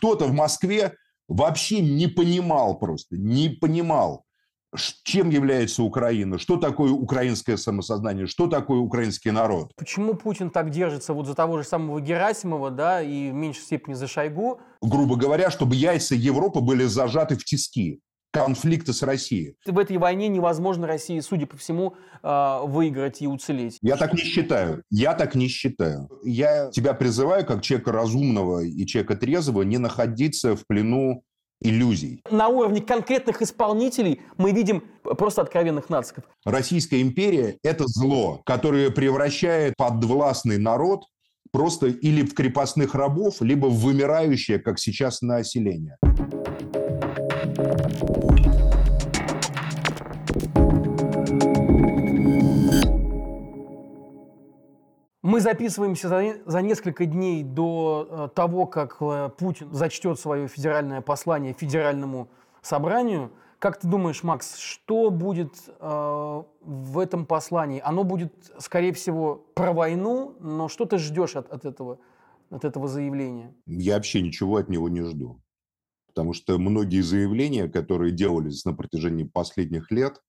кто-то в Москве вообще не понимал просто, не понимал, чем является Украина, что такое украинское самосознание, что такое украинский народ. Почему Путин так держится вот за того же самого Герасимова, да, и в меньшей степени за Шойгу? Грубо говоря, чтобы яйца Европы были зажаты в тиски конфликта с Россией. В этой войне невозможно России, судя по всему, а, выиграть и уцелеть. Я так не считаю. Я так не считаю. Я тебя призываю, как человека разумного и человека трезвого, не находиться в плену иллюзий. На уровне конкретных исполнителей мы видим просто откровенных нациков. Российская империя – это зло, которое превращает подвластный народ просто или в крепостных рабов, либо в вымирающее, как сейчас, население. Мы записываемся за, за несколько дней до э, того, как э, Путин зачтет свое федеральное послание федеральному собранию. Как ты думаешь, Макс, что будет э, в этом послании? Оно будет, скорее всего, про войну, но что ты ждешь от, от, этого, от этого заявления? Я вообще ничего от него не жду. Потому что многие заявления, которые делались на протяжении последних лет,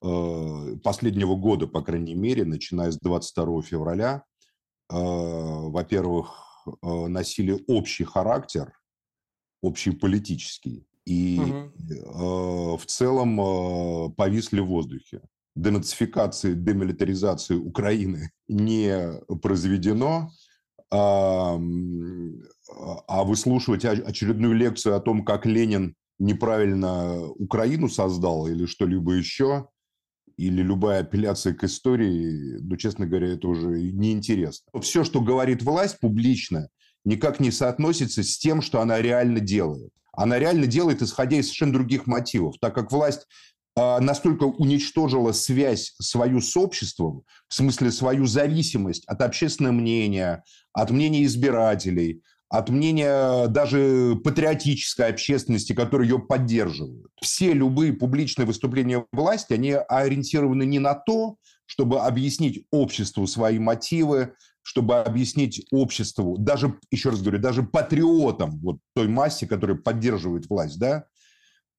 э, последнего года, по крайней мере, начиная с 22 февраля, э, во-первых, э, носили общий характер, общий политический, и угу. в целом повисли в воздухе. Денацификации, демилитаризации Украины не произведено, а, выслушивать очередную лекцию о том, как Ленин неправильно Украину создал или что-либо еще, или любая апелляция к истории, ну, честно говоря, это уже неинтересно. Все, что говорит власть публично, никак не соотносится с тем, что она реально делает. Она реально делает, исходя из совершенно других мотивов, так как власть а, настолько уничтожила связь свою с обществом, в смысле свою зависимость от общественного мнения, от мнения избирателей, от мнения даже патриотической общественности, которые ее поддерживают. Все любые публичные выступления власти, они ориентированы не на то, чтобы объяснить обществу свои мотивы, чтобы объяснить обществу, даже, еще раз говорю, даже патриотам вот той массе, которая поддерживает власть, да,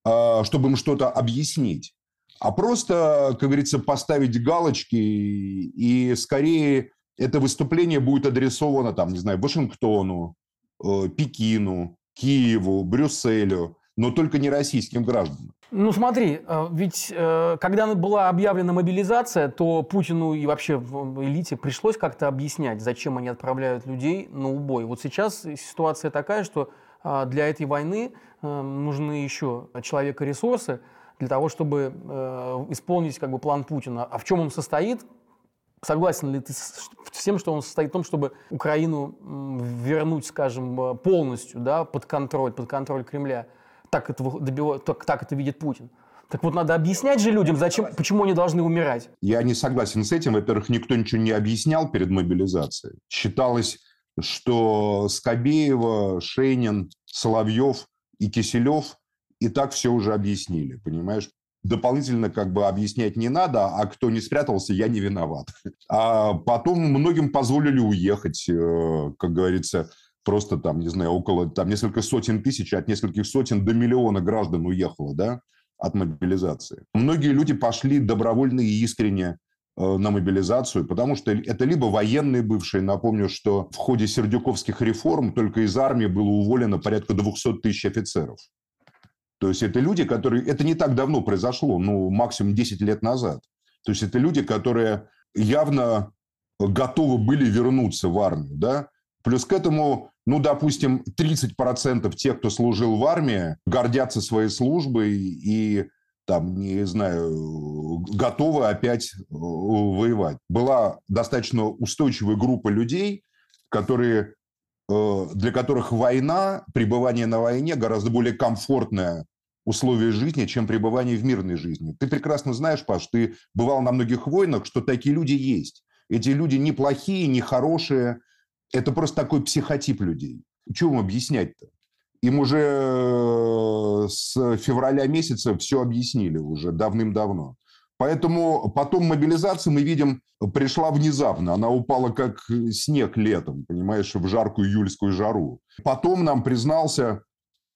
а, чтобы им что-то объяснить, а просто, как говорится, поставить галочки, и скорее это выступление будет адресовано, там, не знаю, Вашингтону, Пекину, Киеву, Брюсселю, но только не российским гражданам. Ну смотри, э, ведь э, когда была объявлена мобилизация, то Путину и вообще в элите пришлось как-то объяснять, зачем они отправляют людей на убой. Вот сейчас ситуация такая, что для этой войны нужны еще человека ресурсы, для того, чтобы э, исполнить как бы, план Путина. А в чем он состоит? Согласен ли ты с тем, что он состоит в том, чтобы Украину вернуть, скажем, э, полностью да, под контроль, под контроль Кремля? Так это, добив... так, так это видит Путин. Так вот, надо объяснять же людям, зачем, почему они должны умирать. Я не согласен с этим. Во-первых, никто ничего не объяснял перед мобилизацией. Считалось, что Скобеева, Шейнин, Соловьев и Киселев и так все уже объяснили, понимаешь? Дополнительно как бы объяснять не надо, а кто не спрятался, я не виноват. А потом многим позволили уехать, э, как говорится, просто там, не знаю, около там несколько сотен тысяч, от нескольких сотен до миллиона граждан уехало, да, от мобилизации. Многие люди пошли добровольно и искренне э, на мобилизацию, потому что это либо военные бывшие, напомню, что в ходе сердюковских реформ только из армии было уволено порядка 200 тысяч офицеров. То есть это люди, которые... Это не так давно произошло, ну, максимум 10 лет назад. То есть это люди, которые явно готовы были вернуться в армию, да? Плюс к этому, ну, допустим, 30% тех, кто служил в армии, гордятся своей службой и, там, не знаю, готовы опять э, воевать. Была достаточно устойчивая группа людей, которые для которых война, пребывание на войне гораздо более комфортное условие жизни, чем пребывание в мирной жизни. Ты прекрасно знаешь, Паш, ты бывал на многих войнах, что такие люди есть. Эти люди не плохие, не хорошие. Это просто такой психотип людей. Чего им объяснять-то? Им уже э, с февраля месяца все объяснили уже давным-давно. Поэтому потом мобилизация, мы видим, пришла внезапно. Она упала как снег летом, понимаешь, в жаркую июльскую жару. Потом нам признался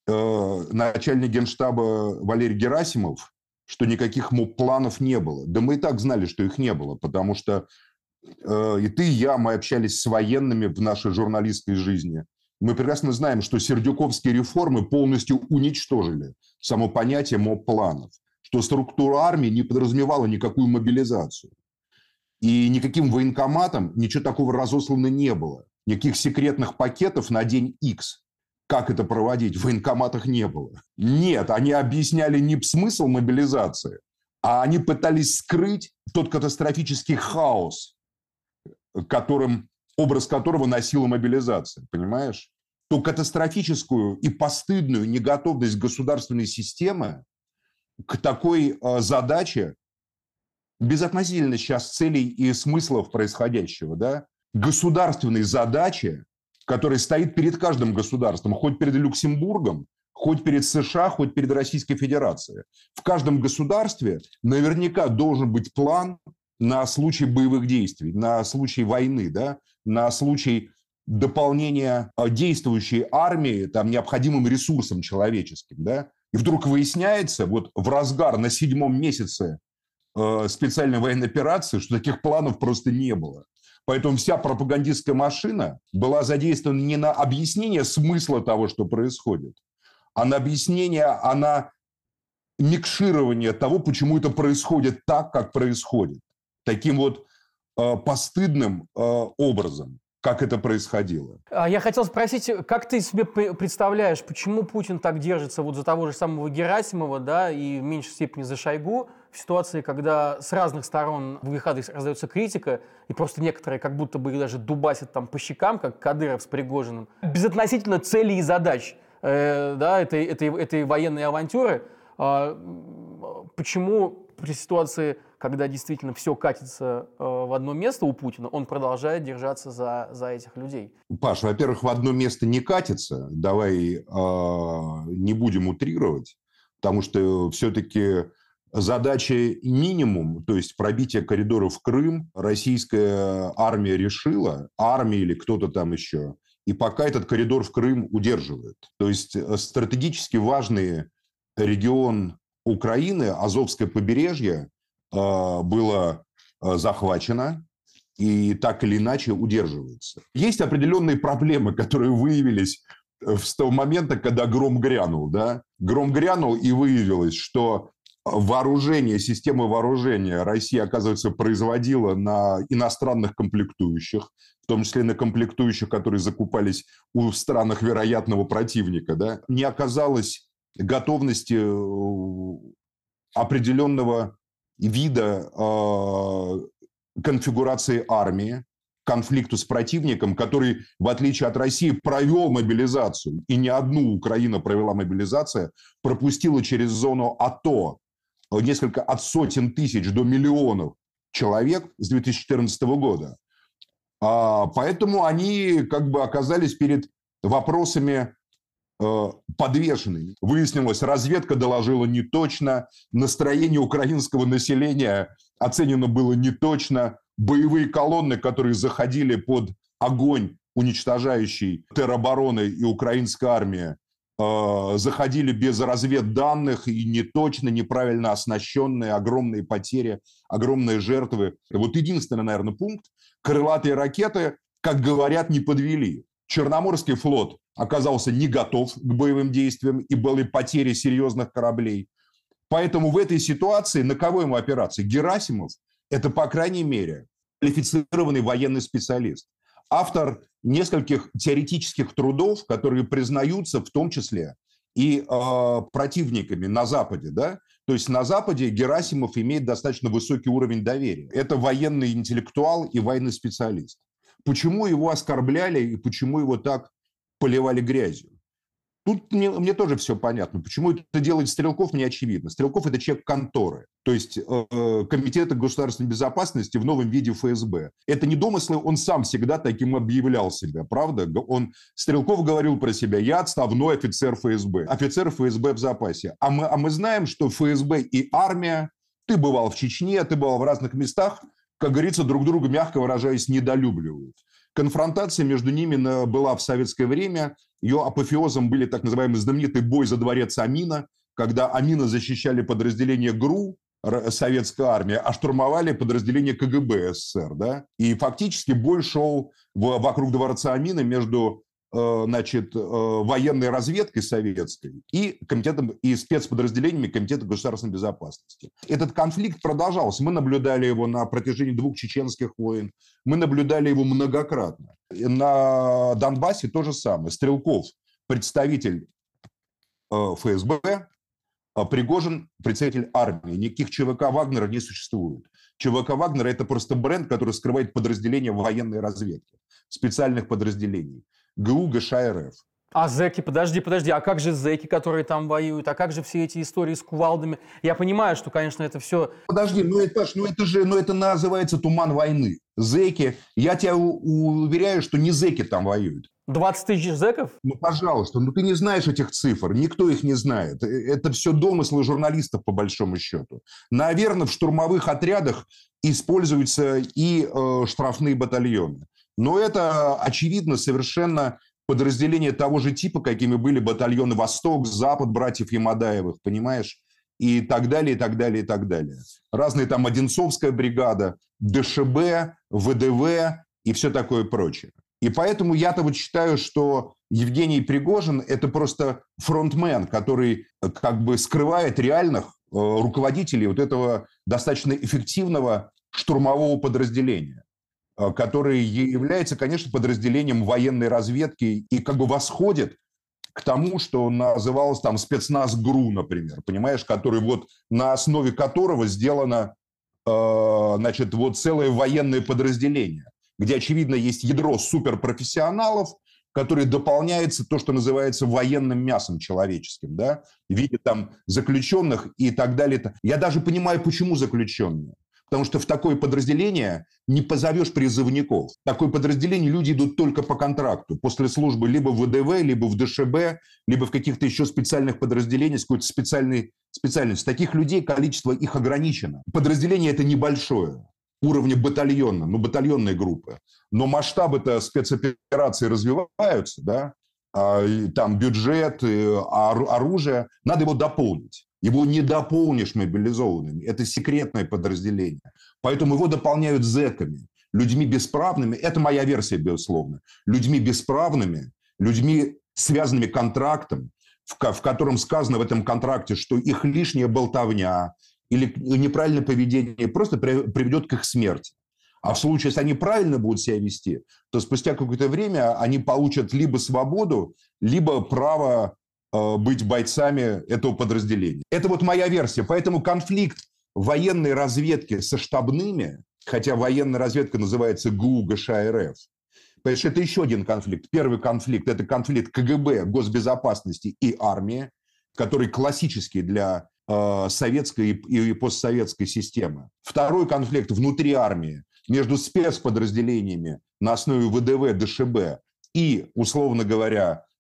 э, начальник генштаба Валерий Герасимов, что никаких планов не было. Да мы и так знали, что их не было, потому что э, и ты, и я, мы общались с военными в нашей журналистской жизни. Мы прекрасно знаем, что сердюковские реформы полностью уничтожили само понятие МОП-планов что структура армии не подразумевала никакую мобилизацию. И никаким военкоматом ничего такого разослано не было. Никаких секретных пакетов на день X. Как это проводить, в военкоматах не было. Нет, они объясняли не смысл мобилизации, а они пытались скрыть тот катастрофический хаос, которым, образ которого носила мобилизация, понимаешь? Ту катастрофическую и постыдную неготовность государственной системы к такой а, задаче безотносительно сейчас целей и смыслов происходящего, да, государственной задачи, которая стоит перед каждым государством, хоть перед Люксембургом, хоть перед США, хоть перед Российской Федерацией. В каждом государстве наверняка должен быть план на случай боевых действий, на случай войны, да, на случай дополнения а, действующей армии там, необходимым ресурсом человеческим. Да? И вдруг выясняется, вот в разгар на седьмом месяце э, специальной военной операции, что таких планов просто не было. Поэтому вся пропагандистская машина была задействована не на объяснение смысла того, что происходит, а на объяснение, а на микширование того, почему это происходит так, как происходит. Таким вот э, постыдным э, образом как это происходило. А, я хотел спросить, как ты себе представляешь, почему Путин так держится вот за того же самого Герасимова, да, и в меньшей степени за Шойгу, в ситуации, когда с разных сторон в их адрес раздается критика, и просто некоторые как будто бы их даже дубасят там по щекам, как Кадыров с Пригожиным, безотносительно целей и задач э, да, этой, этой, этой военной авантюры, э, почему при ситуации когда действительно все катится э, в одно место у Путина, он продолжает держаться за, за этих людей. Паш, во-первых, в одно место не катится. Давай э, не будем утрировать, потому что все-таки задача минимум, то есть пробитие коридоров в Крым, российская армия решила, армия или кто-то там еще, и пока этот коридор в Крым удерживает. То есть э, стратегически важный регион Украины, Азовское побережье, Э, было э, захвачено и так или иначе удерживается. Есть определенные проблемы, которые выявились э, с того момента, когда гром грянул. Да? Гром грянул и выявилось, что вооружение, система вооружения Россия, оказывается, производила на иностранных комплектующих, в том числе на комплектующих, которые закупались у странах вероятного противника, да, не оказалось готовности определенного вида э, конфигурации армии, конфликту с противником, который, в отличие от России, провел мобилизацию, и не одну Украина провела мобилизацию, пропустила через зону АТО несколько от сотен тысяч до миллионов человек с 2014 года. А, поэтому они как бы оказались перед вопросами Э, подвешенными. Выяснилось, разведка доложила не точно, настроение украинского населения оценено было не точно, боевые колонны, которые заходили под огонь, уничтожающий теробороны и украинская армия, э, заходили без разведданных и не точно, неправильно оснащенные, огромные потери, огромные жертвы. Вот единственный, наверное, пункт – крылатые ракеты, как говорят, не подвели. Черноморский флот оказался не готов к боевым действиям и были потери серьезных кораблей. Поэтому в этой ситуации на кого ему опираться? Герасимов – это, по крайней мере, квалифицированный военный специалист. Автор нескольких теоретических трудов, которые признаются в том числе и э, противниками на Западе. Да? То есть на Западе Герасимов имеет достаточно высокий уровень доверия. Это военный интеллектуал и военный специалист. Почему его оскорбляли и почему его так поливали грязью. Тут мне, мне тоже все понятно. Почему это делает Стрелков, не очевидно. Стрелков – это человек конторы, то есть э, Комитета государственной безопасности в новом виде ФСБ. Это не домыслы, он сам всегда таким объявлял себя, правда? Он, Стрелков говорил про себя, я отставной офицер ФСБ, офицер ФСБ в запасе. А мы, а мы знаем, что ФСБ и армия Ты бывал в Чечне, ты бывал в разных местах, как говорится, друг друга, мягко выражаясь, недолюбливают. Конфронтация между ними была в советское время. Ее апофеозом были так называемый знаменитый бой за дворец Амина, когда Амина защищали подразделение ГРУ, советской армии, а штурмовали подразделение КГБ СССР. Да? И фактически бой шел вокруг дворца Амина между значит, э, военной разведкой советской и комитетом и спецподразделениями Комитета государственной безопасности. Этот конфликт продолжался. Мы наблюдали его на протяжении двух чеченских войн. Мы наблюдали его многократно. На Донбассе то же самое. Стрелков, представитель э, ФСБ, Пригожин – представитель армии. Никаких ЧВК Вагнера не существует. ЧВК Вагнера – это просто бренд, который скрывает подразделения военной разведки, специальных подразделений. ГУ ГШ РФ. А зэки, подожди, подожди, а как же зэки, которые там воюют? А как же все эти истории с кувалдами? Я понимаю, что, конечно, это все... Подожди, ну это, ну это же, ну это называется туман войны. Зэки, я тебя уверяю, что не зэки там воюют. 20 тысяч зэков? Ну, пожалуйста, ну ты не знаешь этих цифр, никто их не знает. Э, это все домыслы журналистов, по большому счету. Наверное, в штурмовых отрядах используются и э, штрафные батальоны. Но это, очевидно, совершенно подразделение того же типа, какими были батальоны «Восток», «Запад» братьев Ямадаевых, понимаешь? И так далее, и так далее, и так далее. Разные там Одинцовская бригада, ДШБ, ВДВ и все такое прочее. И поэтому я-то вот считаю, что Евгений Пригожин – это просто фронтмен, который э, как бы скрывает реальных э, руководителей вот этого достаточно эффективного штурмового подразделения. Э, который является, конечно, подразделением военной разведки и как бы восходит к тому, что называлось там спецназ ГРУ, например, понимаешь, который вот на основе которого сделано, э, значит, вот целое военное подразделение, где, очевидно, есть ядро суперпрофессионалов, который дополняется то, что называется военным мясом человеческим, да, в виде там заключенных и так далее. Я даже понимаю, почему заключенные. Потому что в такое подразделение не позовешь призывников. В такое подразделение люди идут только по контракту. После службы либо в ВДВ, либо в ДШБ, либо в каких-то еще специальных подразделениях с какой-то специальной специальностью. Таких людей количество их ограничено. Подразделение это небольшое уровня батальона, ну, батальонной группы. Но масштабы-то спецоперации развиваются, да, а, там бюджет, оружие, надо его дополнить. Его не дополнишь мобилизованными. Это секретное подразделение. Поэтому его дополняют зэками, людьми бесправными. Это моя версия, безусловно. Людьми бесправными, людьми, связанными контрактом, в, котором сказано в этом контракте, что их лишняя болтовня или неправильное поведение просто приведет к их смерти. А в случае, если они правильно будут себя вести, то спустя какое-то время они получат либо свободу, либо право быть бойцами этого подразделения. Это вот моя версия. Поэтому конфликт военной разведки со штабными, хотя военная разведка называется ГУ ГШ РФ, Потому что это еще один конфликт. Первый конфликт – это конфликт КГБ, госбезопасности и армии, который классический для э, советской и, постсоветской системы. Второй конфликт внутри армии между спецподразделениями на основе ВДВ, ДШБ и, условно говоря, Э,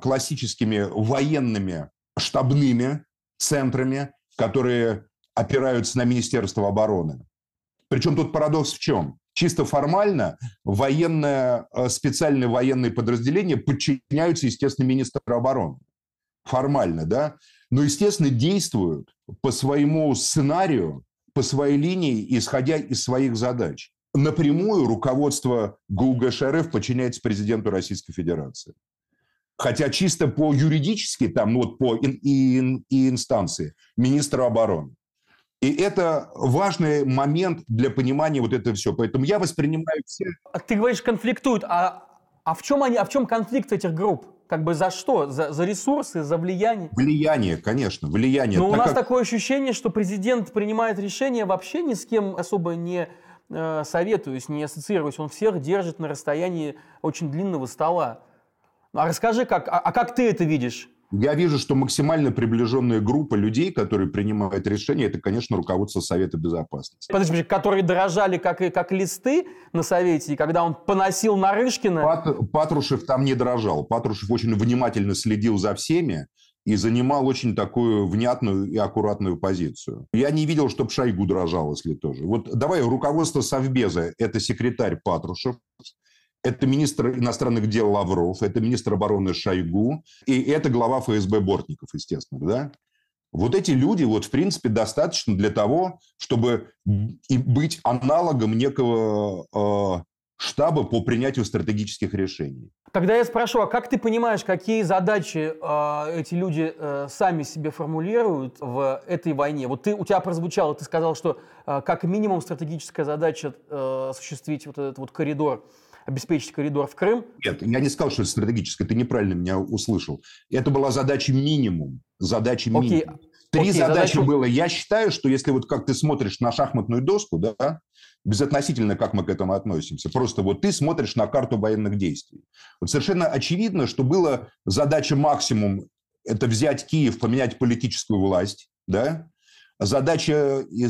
классическими военными штабными центрами, которые опираются на Министерство обороны. Причем тут парадокс в чем? Чисто формально военное, э, специальные военные подразделения подчиняются, естественно, министру обороны. Формально, да? Но, естественно, действуют по своему сценарию, по своей линии, исходя из своих задач. Напрямую руководство ГУГШРФ подчиняется президенту Российской Федерации. Хотя чисто по юридически, там, ну, вот по ин, ин, инстанции, министра обороны. И это важный момент для понимания вот этого все. Поэтому я воспринимаю все... А ты говоришь, конфликтуют. А, а, в чем они, а в чем конфликт этих групп? Как бы за что? За, за ресурсы, за влияние? Влияние, конечно, влияние. Но так у нас как... такое ощущение, что президент принимает решение вообще ни с кем особо не э, советуясь, не ассоциируясь. Он всех держит на расстоянии очень длинного стола. А расскажи, как, а, а как ты это видишь? Я вижу, что максимально приближенная группа людей, которые принимают решения, это, конечно, руководство Совета Безопасности. Подожди, которые дрожали как, как листы на Совете, и когда он поносил Нарышкина... Пат, Патрушев там не дрожал. Патрушев очень внимательно следил за всеми и занимал очень такую внятную и аккуратную позицию. Я не видел, чтобы Шойгу дрожал, если тоже. Вот давай руководство Совбеза – это секретарь Патрушев, это министр иностранных дел Лавров, это министр обороны Шойгу, и это глава ФСБ Бортников, естественно, да? Вот эти люди, вот, в принципе, достаточно для того, чтобы и быть аналогом некого э, штаба по принятию стратегических решений. Тогда я спрошу, а как ты понимаешь, какие задачи э, эти люди э, сами себе формулируют в этой войне? Вот ты, у тебя прозвучало, ты сказал, что э, как минимум стратегическая задача э, осуществить вот этот вот коридор обеспечить коридор в Крым? Нет, я не сказал, что это стратегическое, ты неправильно меня услышал. Это была задача минимум. Задача минимум. Окей. Три Окей, задачи задачу... было. Я считаю, что если вот как ты смотришь на шахматную доску, да, безотносительно, как мы к этому относимся. Просто вот ты смотришь на карту военных действий. Вот совершенно очевидно, что была задача максимум – это взять Киев, поменять политическую власть, да? Задача э,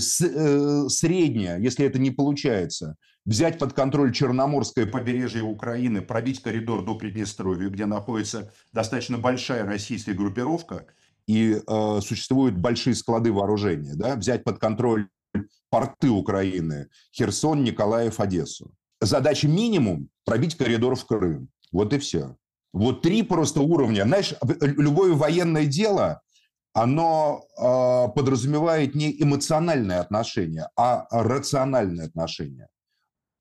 средняя, если это не получается, взять под контроль Черноморское побережье Украины, пробить коридор до Приднестровья, где находится достаточно большая российская группировка, и э, существуют большие склады вооружения, да? взять под контроль порты Украины, Херсон, Николаев, Одессу. Задача минимум – пробить коридор в Крым. Вот и все. Вот три просто уровня. Знаешь, любое военное дело, оно э, подразумевает не эмоциональное отношение, а рациональное отношение.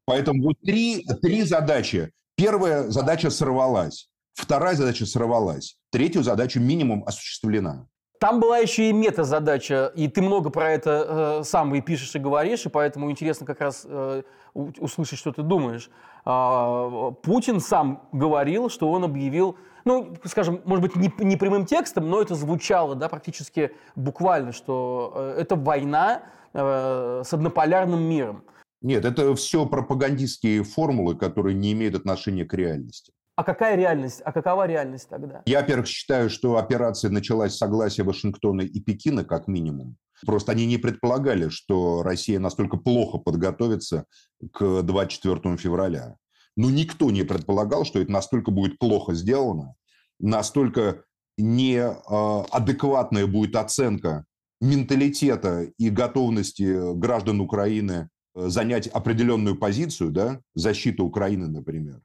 Поэтому вот три, три задачи. Первая задача сорвалась. Вторая задача сорвалась. Третью задачу минимум осуществлена. Там была еще и мета-задача, и ты много про это э, сам и пишешь, и говоришь, и поэтому интересно как раз э, услышать, что ты думаешь. А, Путин сам говорил, что он объявил, ну, скажем, может быть, не, не прямым текстом, но это звучало, да, практически буквально, что э, это война э, с однополярным миром. Нет, это все пропагандистские формулы, которые не имеют отношения к реальности. А какая реальность? А какова реальность тогда? Я, во-первых, считаю, что операция началась с согласия Вашингтона и Пекина, как минимум. Просто они не предполагали, что Россия настолько плохо подготовится к 24 февраля. Ну, никто не предполагал, что это настолько будет плохо сделано, настолько неадекватная будет оценка менталитета и готовности граждан Украины занять определенную позицию, да, защита Украины, например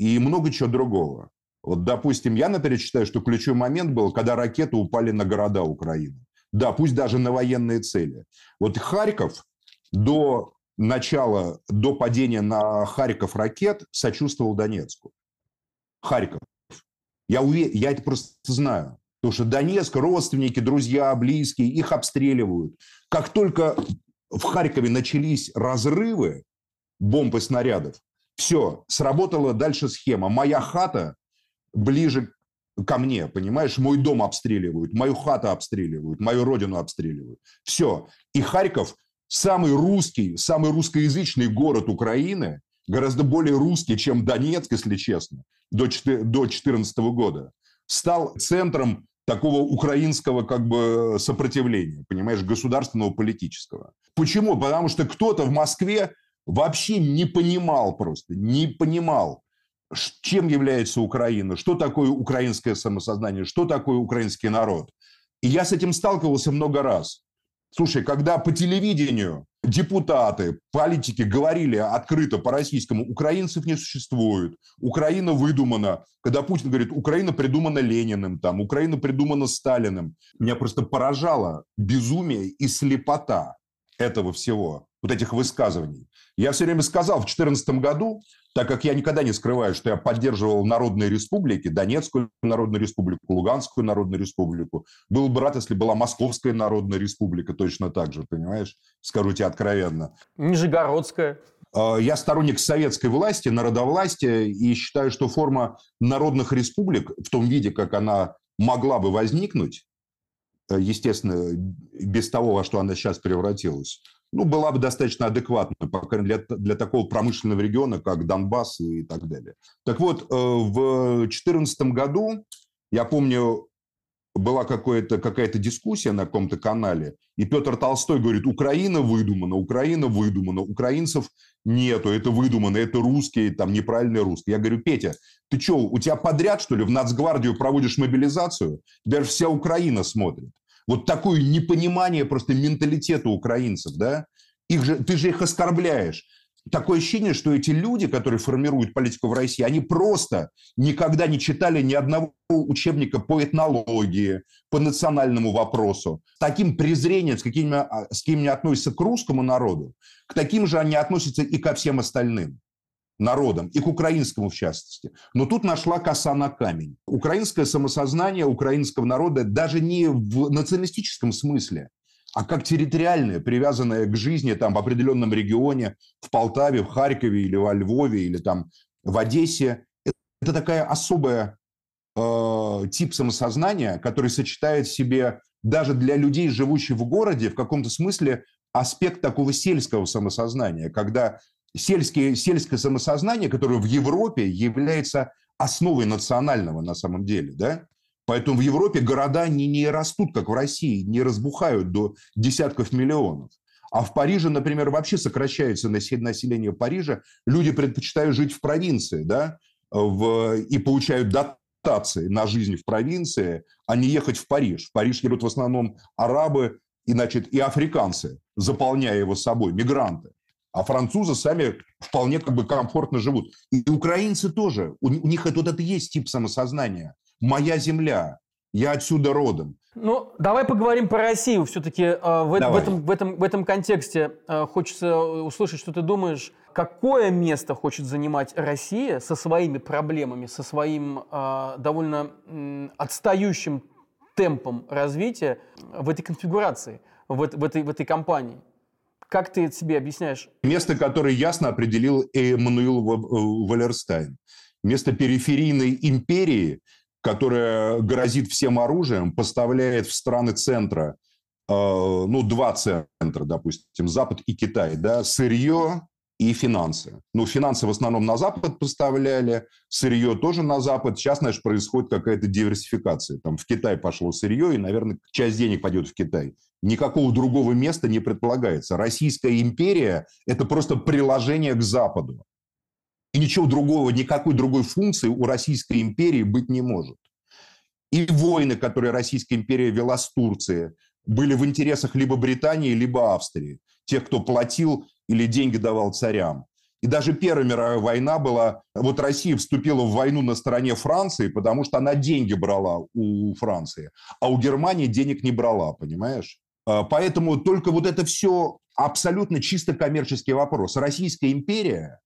и много чего другого. Вот, допустим, я, например, считаю, что ключевой момент был, когда ракеты упали на города Украины. Да, пусть даже на военные цели. Вот Харьков до начала, до падения на Харьков ракет сочувствовал Донецку. Харьков. Я, уверен, я это просто знаю. Потому что Донецк, родственники, друзья, близкие, их обстреливают. Как только в Харькове начались разрывы бомб и снарядов, все, сработала дальше схема. Моя хата ближе ко мне, понимаешь? Мой дом обстреливают, мою хату обстреливают, мою родину обстреливают. Все. И Харьков самый русский, самый русскоязычный город Украины, гораздо более русский, чем Донецк, если честно, до 2014 года, стал центром такого украинского как бы сопротивления, понимаешь, государственного политического. Почему? Потому что кто-то в Москве вообще не понимал просто, не понимал, чем является Украина, что такое украинское самосознание, что такое украинский народ. И я с этим сталкивался много раз. Слушай, когда по телевидению депутаты, политики говорили открыто по-российскому, украинцев не существует, Украина выдумана. Когда Путин говорит, Украина придумана Лениным, там, Украина придумана Сталиным. Меня просто поражало безумие и слепота этого всего, вот этих высказываний. Я все время сказал в 2014 году, так как я никогда не скрываю, что я поддерживал народные республики, Донецкую народную республику, Луганскую народную республику. Был бы рад, если была Московская народная республика точно так же, понимаешь? Скажу тебе откровенно. Нижегородская. А, я сторонник советской власти, народовластия, и считаю, что форма народных республик в том виде, как она могла бы возникнуть, э, естественно, без того, во что она сейчас превратилась, ну, была бы достаточно адекватна, по крайней мере, для, для такого промышленного региона, как Донбасс и так далее. Так вот, э, в 2014 году, я помню, была какая-то какая дискуссия на каком-то канале, и Петр Толстой говорит, Украина выдумана, Украина выдумана, украинцев нету, это выдумано, это русские, там неправильные русские. Я говорю, Петя, ты что, у тебя подряд, что ли, в Нацгвардию проводишь мобилизацию? Даже вся Украина смотрит. Вот такое непонимание просто менталитета украинцев, да? Их же, ты же их оскорбляешь такое ощущение, что эти люди, которые формируют политику в России, они просто никогда не читали ни одного учебника по этнологии, по национальному вопросу. Таким презрением, с каким, а, с каким они относятся к русскому народу, к таким же они относятся и ко всем остальным народам, и к украинскому в частности. Но тут нашла коса на камень. Украинское самосознание украинского народа даже не в националистическом смысле, а как территориальное, привязанное к жизни там, в определенном регионе, в Полтаве, в Харькове или во Львове, или там в Одессе. Это такая особая э, тип самосознания, который сочетает в себе даже для людей, живущих в городе, в каком-то смысле аспект такого сельского самосознания, когда сельские, сельское самосознание, которое в Европе является основой национального на самом деле, да, Поэтому в Европе города не, не растут, как в России, не разбухают до десятков миллионов. А в Париже, например, вообще сокращается население Парижа. Люди предпочитают жить в провинции, да, в, и получают дотации на жизнь в провинции, а не ехать в Париж. В Париж едут в основном арабы и, значит, и африканцы, заполняя его собой, мигранты. А французы сами вполне как бы комфортно живут. И украинцы тоже. У, у них вот это есть тип самосознания моя земля, я отсюда родом. Ну, давай поговорим про Россию. Все-таки э, в, в, этом, в, этом, в этом контексте э, хочется услышать, что ты думаешь. Какое место хочет занимать Россия со своими проблемами, со своим э, довольно э, отстающим темпом развития в этой конфигурации, в, в, этой, в этой компании? Как ты это себе объясняешь? Место, которое ясно определил Эммануил Валерстайн. Место периферийной империи – которая грозит всем оружием, поставляет в страны центра, э, ну, два центра, допустим, Запад и Китай, да, сырье и финансы. Ну, финансы в основном на Запад поставляли, сырье тоже на Запад. Сейчас, знаешь, происходит какая-то диверсификация. Там в Китай пошло сырье, и, наверное, часть денег пойдет в Китай. Никакого другого места не предполагается. Российская империя – это просто приложение к Западу. И ничего другого, никакой другой функции у Российской империи быть не может. И войны, которые Российская империя вела с Турцией, были в интересах либо Британии, либо Австрии. Тех, кто платил или деньги давал царям. И даже Первая мировая война была... Вот Россия вступила в войну на стороне Франции, потому что она деньги брала у Франции, а у Германии денег не брала, понимаешь? А, поэтому только вот это все абсолютно чисто коммерческий вопрос. Российская империя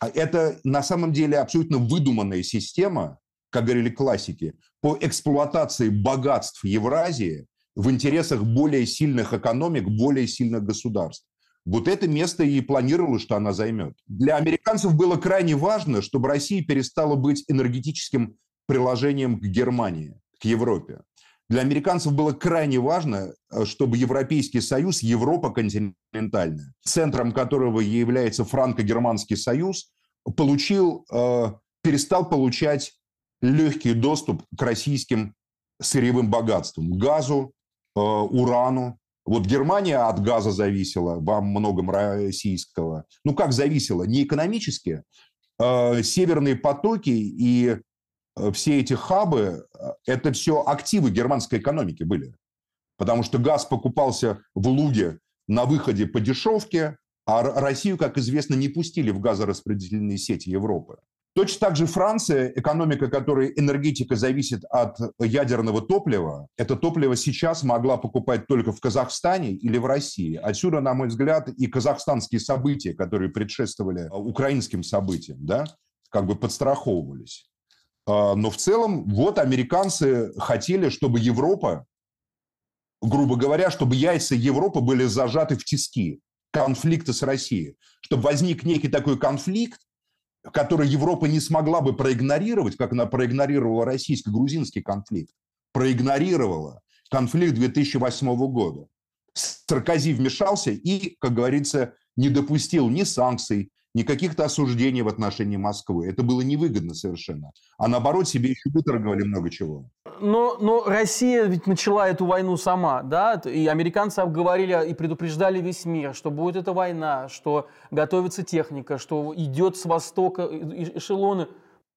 а это на самом деле абсолютно выдуманная система, как говорили классики, по эксплуатации богатств Евразии в интересах более сильных экономик, более сильных государств. Вот это место и планировалось, что она займет. Для американцев было крайне важно, чтобы Россия перестала быть энергетическим приложением к Германии, к Европе. Для американцев было крайне важно, э, чтобы Европейский Союз, Европа континентальная, центром которого является Франко-Германский Союз, получил, э, перестал получать легкий доступ к российским сырьевым богатствам, газу, урану. Вот Германия от газа зависела, во многом российского. Ну, как зависела? Не экономически. Северные потоки и Э, все эти хабы, э, это все активы германской экономики были. Потому что газ покупался в Луге на выходе по дешевке, а Россию, как известно, не пустили в газораспределительные сети Европы. Точно так же Франция, экономика которой энергетика зависит от ядерного топлива, это топливо сейчас могла покупать только в Казахстане или в России. Отсюда, на мой взгляд, и казахстанские события, которые предшествовали украинским событиям, да, как бы подстраховывались. А, но в целом, вот американцы хотели, чтобы Европа, грубо говоря, чтобы яйца Европы были зажаты в тиски конфликта с Россией. Чтобы возник некий такой конфликт, который Европа не смогла бы проигнорировать, как она проигнорировала российско-грузинский конфликт. Проигнорировала конфликт 2008 года. Саркози вмешался и, как говорится, не допустил ни санкций, ни каких-то осуждений в отношении Москвы. Это было невыгодно совершенно. А наоборот, себе еще выторговали много чего. Но, но Россия ведь начала эту войну сама, да, и американцы обговорили и предупреждали весь мир, что будет эта война, что готовится техника, что идет с востока эшелоны.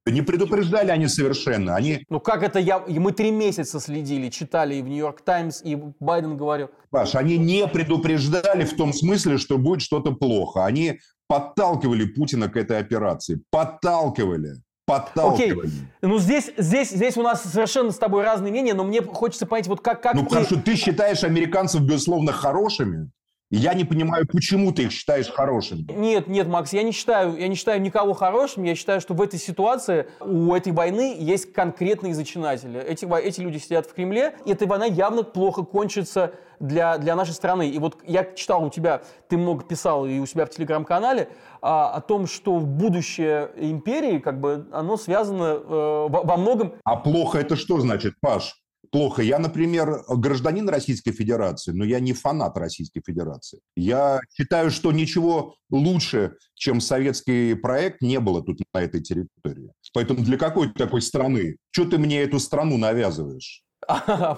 Не предупреждали они совершенно. Они... Ну как это я... Мы три месяца следили, читали и в Нью-Йорк Таймс, и Байден говорил. Паш, они не предупреждали в том смысле, что будет что-то плохо. Они подталкивали Путина к этой операции. Подталкивали. Подталкивали. Окей. Ну, здесь, здесь, здесь у нас совершенно с тобой разные мнения, но мне хочется понять, вот как... как ну, ты... потому что ты считаешь американцев, безусловно, хорошими, я не понимаю, почему ты их считаешь хорошими. Нет, нет, Макс, я не считаю, я не считаю никого хорошим. Я считаю, что в этой ситуации у этой войны есть конкретные зачинатели. Эти, эти люди сидят в Кремле, и эта война явно плохо кончится для, для нашей страны. И вот я читал у тебя, ты много писал и у себя в телеграм-канале а, о том, что будущее империи, как бы, оно связано э, во, во многом... А плохо это что значит, Паш? Плохо. Я, например, гражданин Российской Федерации, но я не фанат Российской Федерации. Я считаю, что ничего лучше, чем советский проект, не было тут на этой территории. Поэтому для какой такой страны? Что ты мне эту страну навязываешь?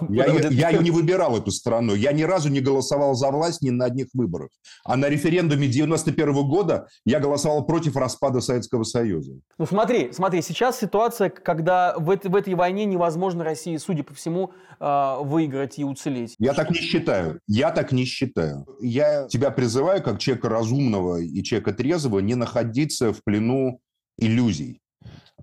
Я, я, я не выбирал, эту страну. Я ни разу не голосовал за власть ни на одних выборах. А на референдуме 91 -го года я голосовал против распада Советского Союза. Ну смотри, смотри, сейчас ситуация, когда в, этой, в этой войне невозможно России, судя по всему, а, выиграть и уцелеть. Я так не считаю. Я так не считаю. Я тебя призываю, как человека разумного и человека трезвого, не находиться в плену иллюзий.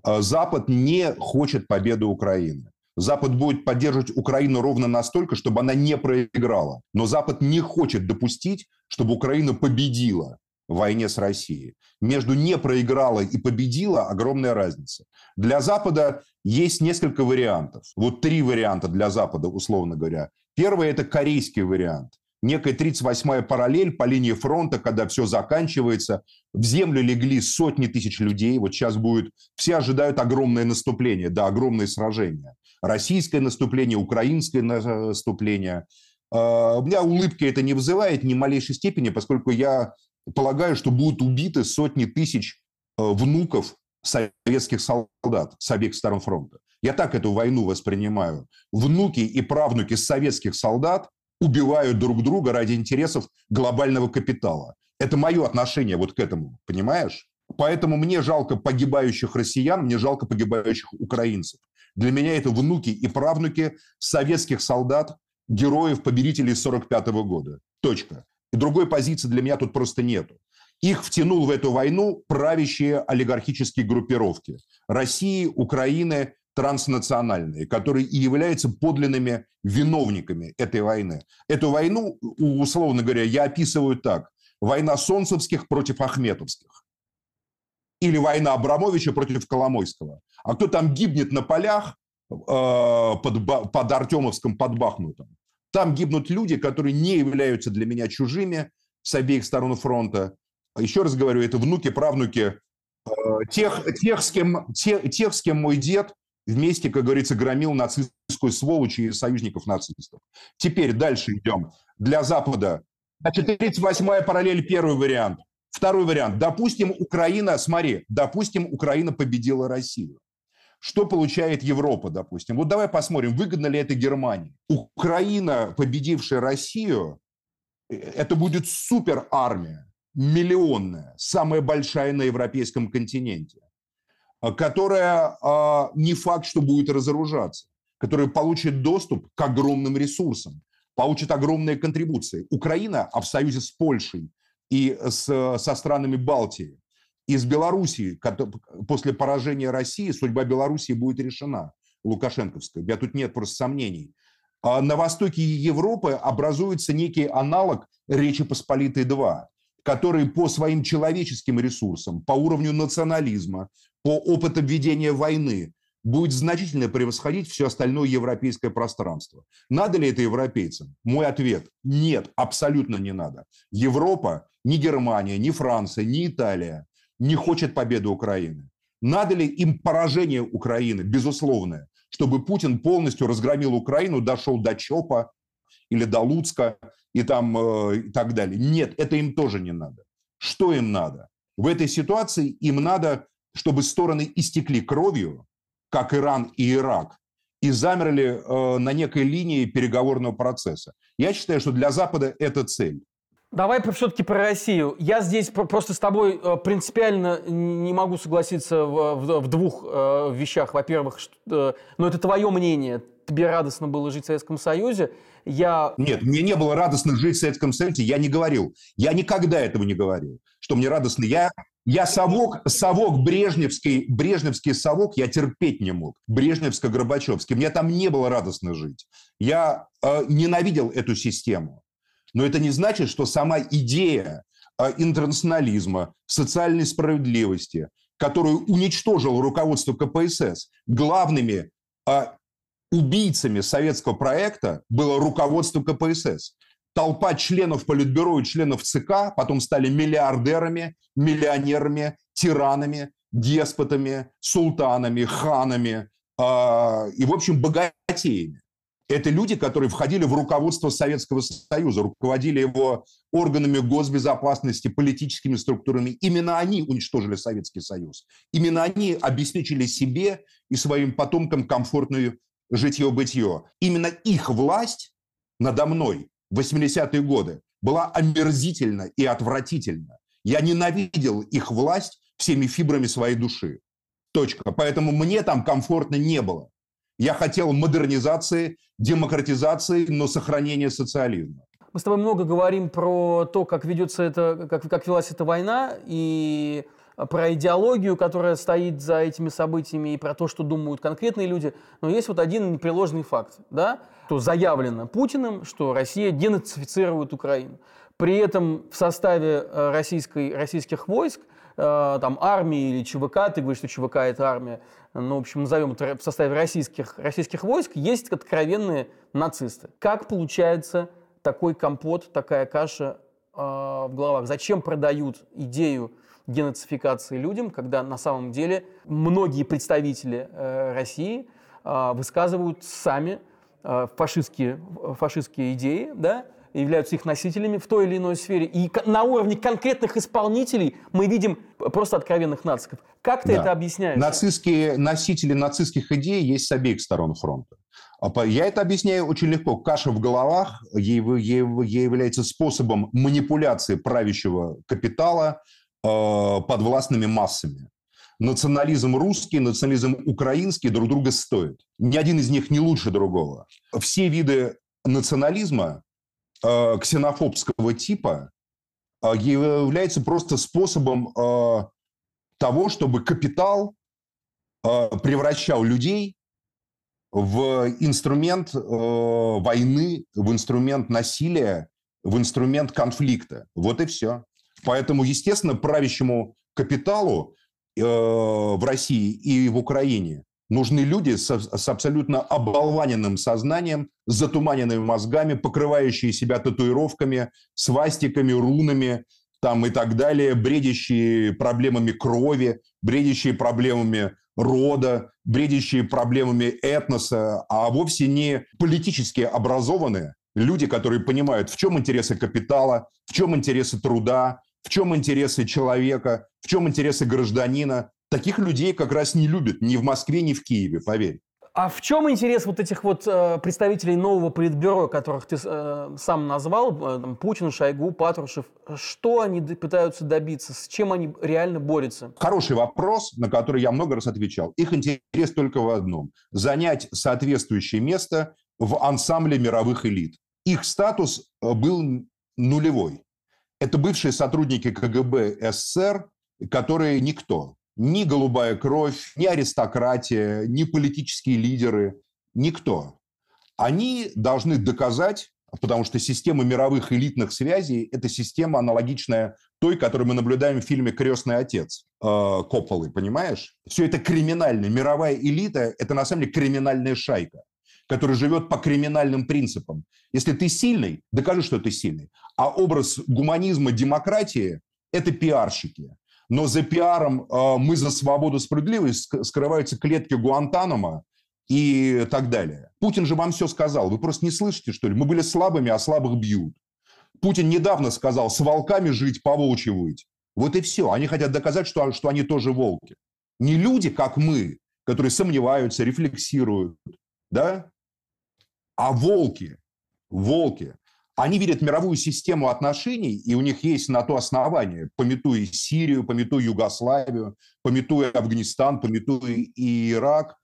А, Запад не хочет победы Украины. Запад будет поддерживать Украину ровно настолько, чтобы она не проиграла. Но Запад не хочет допустить, чтобы Украина победила в войне с Россией. Между не проиграла и победила огромная разница. Для Запада есть несколько вариантов. Вот три варианта для Запада, условно говоря. Первый – это корейский вариант некая 38-я параллель по линии фронта, когда все заканчивается. В землю легли сотни тысяч людей. Вот сейчас будет... Все ожидают огромное наступление, да, огромные сражения. Российское наступление, украинское наступление. А, у меня улыбки это не вызывает ни малейшей степени, поскольку я полагаю, что будут убиты сотни тысяч э, внуков советских солдат с обеих сторон фронта. Я так эту войну воспринимаю. Внуки и правнуки советских солдат убивают друг друга ради интересов глобального капитала. Это мое отношение вот к этому, понимаешь? Поэтому мне жалко погибающих россиян, мне жалко погибающих украинцев. Для меня это внуки и правнуки советских солдат, героев, победителей 45 года. Точка. И другой позиции для меня тут просто нету. Их втянул в эту войну правящие олигархические группировки России, Украины, транснациональные, которые и являются подлинными виновниками этой войны. Эту войну, условно говоря, я описываю так. Война солнцевских против ахметовских. Или война Абрамовича против Коломойского. А кто там гибнет на полях э, под, под Артемовском, под Бахмутом? Там гибнут люди, которые не являются для меня чужими с обеих сторон фронта. Еще раз говорю, это внуки, правнуки э, тех, тех, с кем, тех, тех, с кем мой дед вместе, как говорится, громил нацистскую сволочь и союзников нацистов. Теперь дальше идем. Для Запада. Значит, 38-я параллель – первый вариант. Второй вариант. Допустим, Украина, смотри, допустим, Украина победила Россию. Что получает Европа, допустим? Вот давай посмотрим, выгодно ли это Германии. Украина, победившая Россию, э, это будет супер армия, миллионная, самая большая на европейском континенте. А, которая а, не факт, что будет разоружаться, которая получит доступ к огромным ресурсам, получит огромные контрибуции. Украина, а в союзе с Польшей и с, со странами Балтии, и с Белоруссией, после поражения России судьба Белоруссии будет решена, лукашенковская. Меня тут нет просто сомнений. А на востоке Европы образуется некий аналог Речи Посполитой-2 который по своим человеческим ресурсам, по уровню национализма, по опыту ведения войны будет значительно превосходить все остальное европейское пространство. Надо ли это европейцам? Мой ответ – нет, абсолютно не надо. Европа, ни Германия, ни Франция, ни Италия не хочет победы Украины. Надо ли им поражение Украины, безусловное, чтобы Путин полностью разгромил Украину, дошел до ЧОПа или до Луцка и, там, э, и так далее? Нет, это им тоже не надо. Что им надо? В этой ситуации им надо, чтобы стороны истекли кровью, как Иран и Ирак, и замерли э, на некой линии переговорного процесса. Я считаю, что для Запада это цель. Давай все-таки про Россию. Я здесь просто с тобой э, принципиально не могу согласиться в, в, в двух э, вещах. Во-первых, что, э, но это твое мнение. Тебе радостно было жить в Советском Союзе. Я... Нет, мне не было радостно жить в Советском Союзе. Я не говорил. Я никогда этого не говорил, что мне радостно. Я, я совок, совок брежневский, брежневский совок я терпеть не мог. Брежневско-Горбачевский. Мне там не было радостно жить. Я э, ненавидел эту систему. Но это не значит, что сама идея а, интернационализма, социальной справедливости, которую уничтожил руководство КПСС, главными а, убийцами советского проекта было руководство КПСС. Толпа членов Политбюро и членов ЦК потом стали миллиардерами, миллионерами, тиранами, деспотами, султанами, ханами э, и, в общем, богатеями. Это люди, которые входили в руководство Советского Союза, руководили его органами госбезопасности, политическими структурами. Именно они уничтожили Советский Союз. Именно они обеспечили себе и своим потомкам комфортную житье-бытие. Именно их власть надо мной в 80-е годы была омерзительна и отвратительна. Я ненавидел их власть всеми фибрами своей души. Точка. Поэтому мне там комфортно не было. Я хотел модернизации, демократизации, но сохранения социализма. Мы с тобой много говорим про то, как ведется это, как, как велась эта война, и про идеологию, которая стоит за этими событиями, и про то, что думают конкретные люди. Но есть вот один непреложный факт, да, что заявлено Путиным, что Россия денацифицирует Украину. При этом в составе э, российской, российских войск Э, там, армии или ЧВК, ты говоришь, что ЧВК – это армия, ну, в общем, назовем это в составе российских, российских войск, есть откровенные нацисты. Как получается такой компот, такая каша э, в головах? Зачем продают идею денацификации людям, когда на самом деле многие представители э, России э, высказывают сами э, фашистские, фашистские идеи, да, являются их носителями в той или иной сфере. И на уровне конкретных исполнителей мы видим просто откровенных нациков. Как ты да. это объясняешь? Нацистские носители нацистских идей есть с обеих сторон фронта. А я это объясняю очень легко. Каша в головах ей, является способом манипуляции правящего капитала э, под властными массами. Национализм русский, национализм украинский друг друга стоят. Ни один из них не лучше другого. Все виды национализма Э, ксенофобского типа э, является просто способом э, того, чтобы капитал превращал людей в инструмент войны, в инструмент насилия, в инструмент конфликта. Вот и все. Поэтому, естественно, правящему капиталу в России и в Украине Нужны люди с, с абсолютно оболваненным сознанием, с затуманенными мозгами, покрывающие себя татуировками, свастиками, рунами там, и так далее, бредящие проблемами крови, бредящие проблемами рода, бредящие проблемами этноса, а вовсе не политически образованные люди, которые понимают, в чем интересы капитала, в чем интересы труда, в чем интересы человека, в чем интересы гражданина, Таких людей как раз не любят ни в Москве, ни в Киеве, поверь. А в чем интерес вот этих вот э, представителей нового политбюро, которых ты э, сам назвал, э, Путин, Шойгу, Патрушев? Что они пытаются добиться? С чем они реально борются? Хороший вопрос, на который я много раз отвечал. Их интерес только в одном – занять соответствующее место в ансамбле мировых элит. Их статус был нулевой. Это бывшие сотрудники КГБ СССР, которые никто ни голубая кровь, ни аристократия, ни политические лидеры, никто. Они должны доказать, потому что система мировых элитных связей – это система аналогичная той, которую мы наблюдаем в фильме «Крестный отец» э, Копполы, понимаешь? Все это криминально. Мировая элита – это на самом деле криминальная шайка которая живет по криминальным принципам. Если ты сильный, докажи, что ты сильный. А образ гуманизма, демократии – это пиарщики но за пиаром э, «мы за свободу, справедливость» скрываются клетки Гуантанамо и так далее. Путин же вам все сказал. Вы просто не слышите, что ли? Мы были слабыми, а слабых бьют. Путин недавно сказал, с волками жить, по. Вот и все. Они хотят доказать, что, что они тоже волки. Не люди, как мы, которые сомневаются, рефлексируют, да? А волки, волки, они видят мировую систему отношений, и у них есть на то основание, пометуя Сирию, пометуя Югославию, пометуя Афганистан, пометуя и Ирак,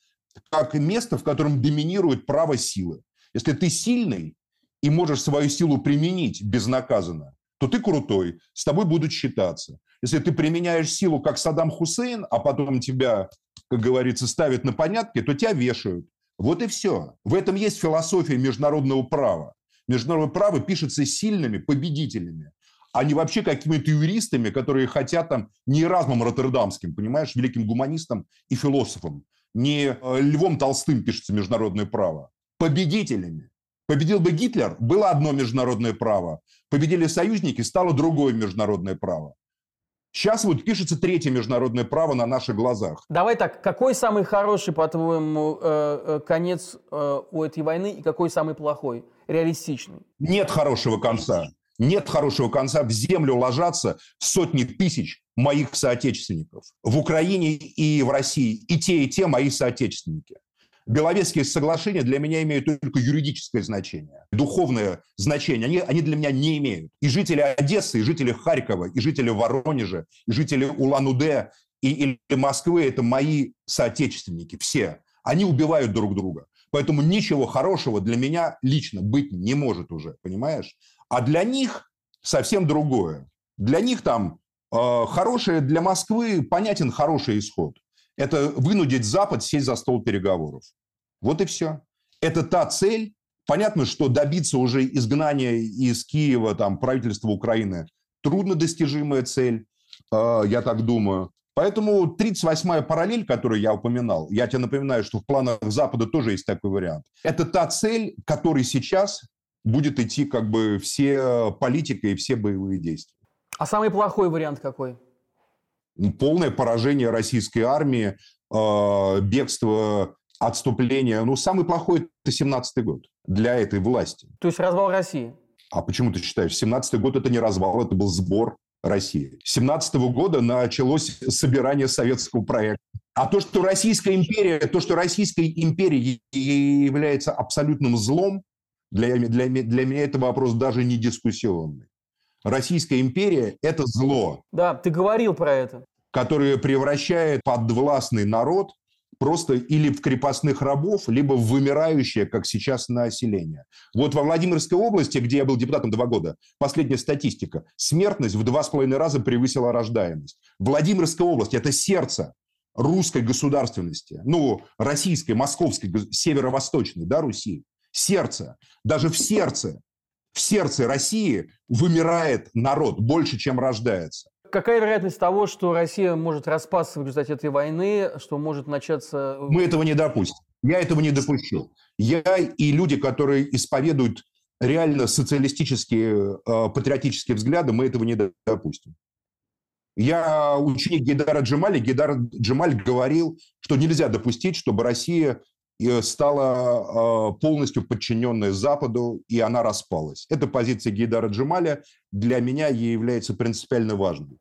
как место, в котором доминирует право силы. Если ты сильный и можешь свою силу применить безнаказанно, то ты крутой, с тобой будут считаться. Если ты применяешь силу, как Саддам Хусейн, а потом тебя, как говорится, ставят на понятки, то тебя вешают. Вот и все. В этом есть философия международного права. Международное право пишется сильными победителями, а не вообще какими-то юристами, которые хотят там не Эразмом Роттердамским, понимаешь, великим гуманистом и философом, не э, Львом Толстым пишется международное право. Победителями. Победил бы Гитлер, было одно международное право. Победили союзники, стало другое международное право. Сейчас вот пишется третье международное право на наших глазах. Давай так, какой самый хороший, по-твоему, э, э, конец у этой войны и какой самый плохой, реалистичный? Нет хорошего конца. Нет хорошего конца. В землю ложатся сотни тысяч моих соотечественников. В Украине и в России и те, и те мои соотечественники. Беловежские соглашения для меня имеют только юридическое значение. Духовное значение они, они для меня не имеют. И жители Одессы, и жители Харькова, и жители Воронежа, и жители Улан-Удэ, и, или Москвы – это мои соотечественники, все. Они убивают друг друга. Поэтому ничего хорошего для меня лично быть не может уже, понимаешь? А для них совсем другое. Для них там э, хорошее, для Москвы понятен хороший исход. Это вынудить Запад сесть за стол переговоров. Вот и все. Это та цель. Понятно, что добиться уже изгнания из Киева там, правительства Украины труднодостижимая цель, э, я так думаю. Поэтому 38-я параллель, которую я упоминал, я тебе напоминаю, что в планах Запада тоже есть такой вариант. Это та цель, которой сейчас будет идти как бы все политика и все боевые действия. А самый плохой вариант какой? Полное поражение российской армии, э, бегство отступление. Ну, самый плохой – это 17-й год для этой власти. То есть развал России? А почему ты считаешь? 17-й год – это не развал, это был сбор России. 17 -го года началось собирание советского проекта. А то, что Российская империя, то, что Российская империя является абсолютным злом, для, для, для меня это вопрос даже не дискуссионный. Российская империя – это зло. Да, ты говорил про это. Которое превращает подвластный народ просто или в крепостных рабов, либо в вымирающее, как сейчас, население. Вот во Владимирской области, где я был депутатом два года, последняя статистика, смертность в два с половиной раза превысила рождаемость. Владимирская область – это сердце русской государственности, ну, российской, московской, северо-восточной, да, Руси. Сердце. Даже в сердце, в сердце России вымирает народ больше, чем рождается. Какая вероятность того, что Россия может распасться в результате этой войны, что может начаться... Мы этого не допустим. Я этого не допущу. Я и люди, которые исповедуют реально социалистические, э, патриотические взгляды, мы этого не допустим. Я ученик Гейдара Джемали. Гейдар Джемаль говорил, что нельзя допустить, чтобы Россия э, стала э, полностью подчиненной Западу, и она распалась. Эта позиция Гейдара Джемаля для меня является принципиально важной.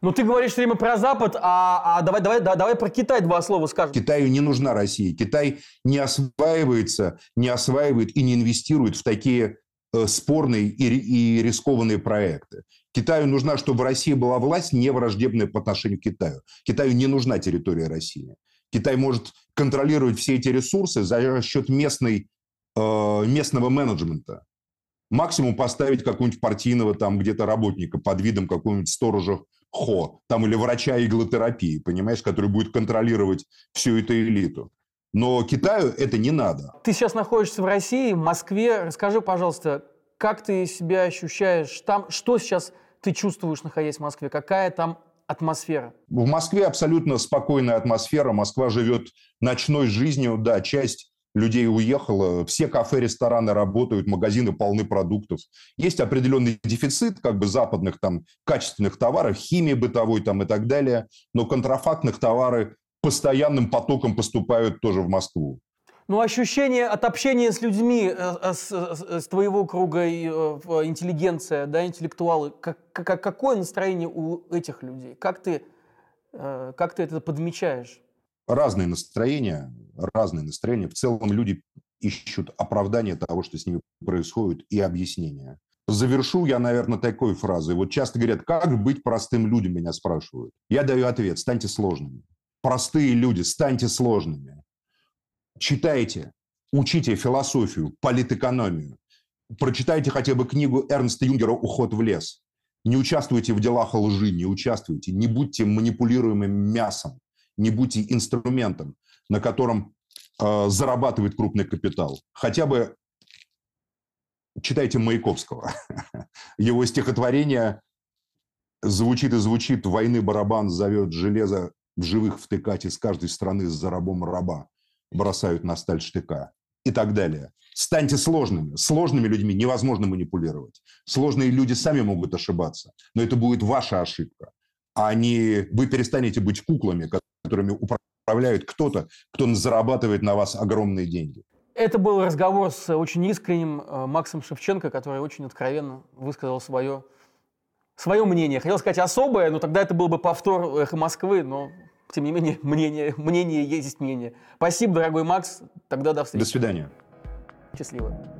Ну, ты говоришь все время про Запад, а, а давай, давай, да, давай про Китай два слова скажем. Китаю не нужна Россия. Китай не осваивается, не осваивает и не инвестирует в такие э, спорные и, и рискованные проекты. Китаю нужна, чтобы в России была власть не враждебная по отношению к Китаю. Китаю не нужна территория России. Китай может контролировать все эти ресурсы за счет местной, э, местного менеджмента. Максимум поставить какого-нибудь партийного там где-то работника под видом какого-нибудь сторожа ХО, там или врача иглотерапии, понимаешь, который будет контролировать всю эту элиту. Но Китаю это не надо. Ты сейчас находишься в России, в Москве. Расскажи, пожалуйста, как ты себя ощущаешь там? Что сейчас ты чувствуешь, находясь в Москве? Какая там атмосфера? В Москве абсолютно спокойная атмосфера. Москва живет ночной жизнью. Да, часть людей уехало, все кафе, рестораны работают, магазины полны продуктов. Есть определенный дефицит как бы западных там качественных товаров, химии бытовой там и так далее, но контрафактных товары постоянным потоком поступают тоже в Москву. Ну, ощущение от общения с людьми, э, э, с, с, с твоего круга э, интеллигенция, да, интеллектуалы, как, как, какое настроение у этих людей? Как ты, как ты это подмечаешь? Разные настроения, разные настроения. В целом люди ищут оправдание того, что с ними происходит, и объяснения. Завершу я, наверное, такой фразой. Вот часто говорят, как быть простым людям, меня спрашивают. Я даю ответ, станьте сложными. Простые люди, станьте сложными читайте, учите философию, политэкономию, прочитайте хотя бы книгу Эрнста Юнгера «Уход в лес». Не участвуйте в делах лжи, не участвуйте, не будьте манипулируемым мясом, не будьте инструментом, на котором э, зарабатывает крупный капитал. Хотя бы читайте Маяковского. Его стихотворение звучит и звучит «Войны барабан зовет железо в живых втыкать из каждой страны за рабом раба» бросают на сталь штыка и так далее. Станьте сложными. Сложными людьми невозможно манипулировать. Сложные люди сами могут ошибаться, но это будет ваша ошибка. А не вы перестанете быть куклами, которыми управляет кто-то, кто зарабатывает на вас огромные деньги. Это был разговор с очень искренним э, Максом Шевченко, который очень откровенно высказал свое, свое мнение. Хотел сказать особое, но тогда это был бы повтор «Эхо Москвы», но тем не менее, мнение, мнение есть мнение. Спасибо, дорогой Макс. Тогда до встречи. До свидания. Счастливо.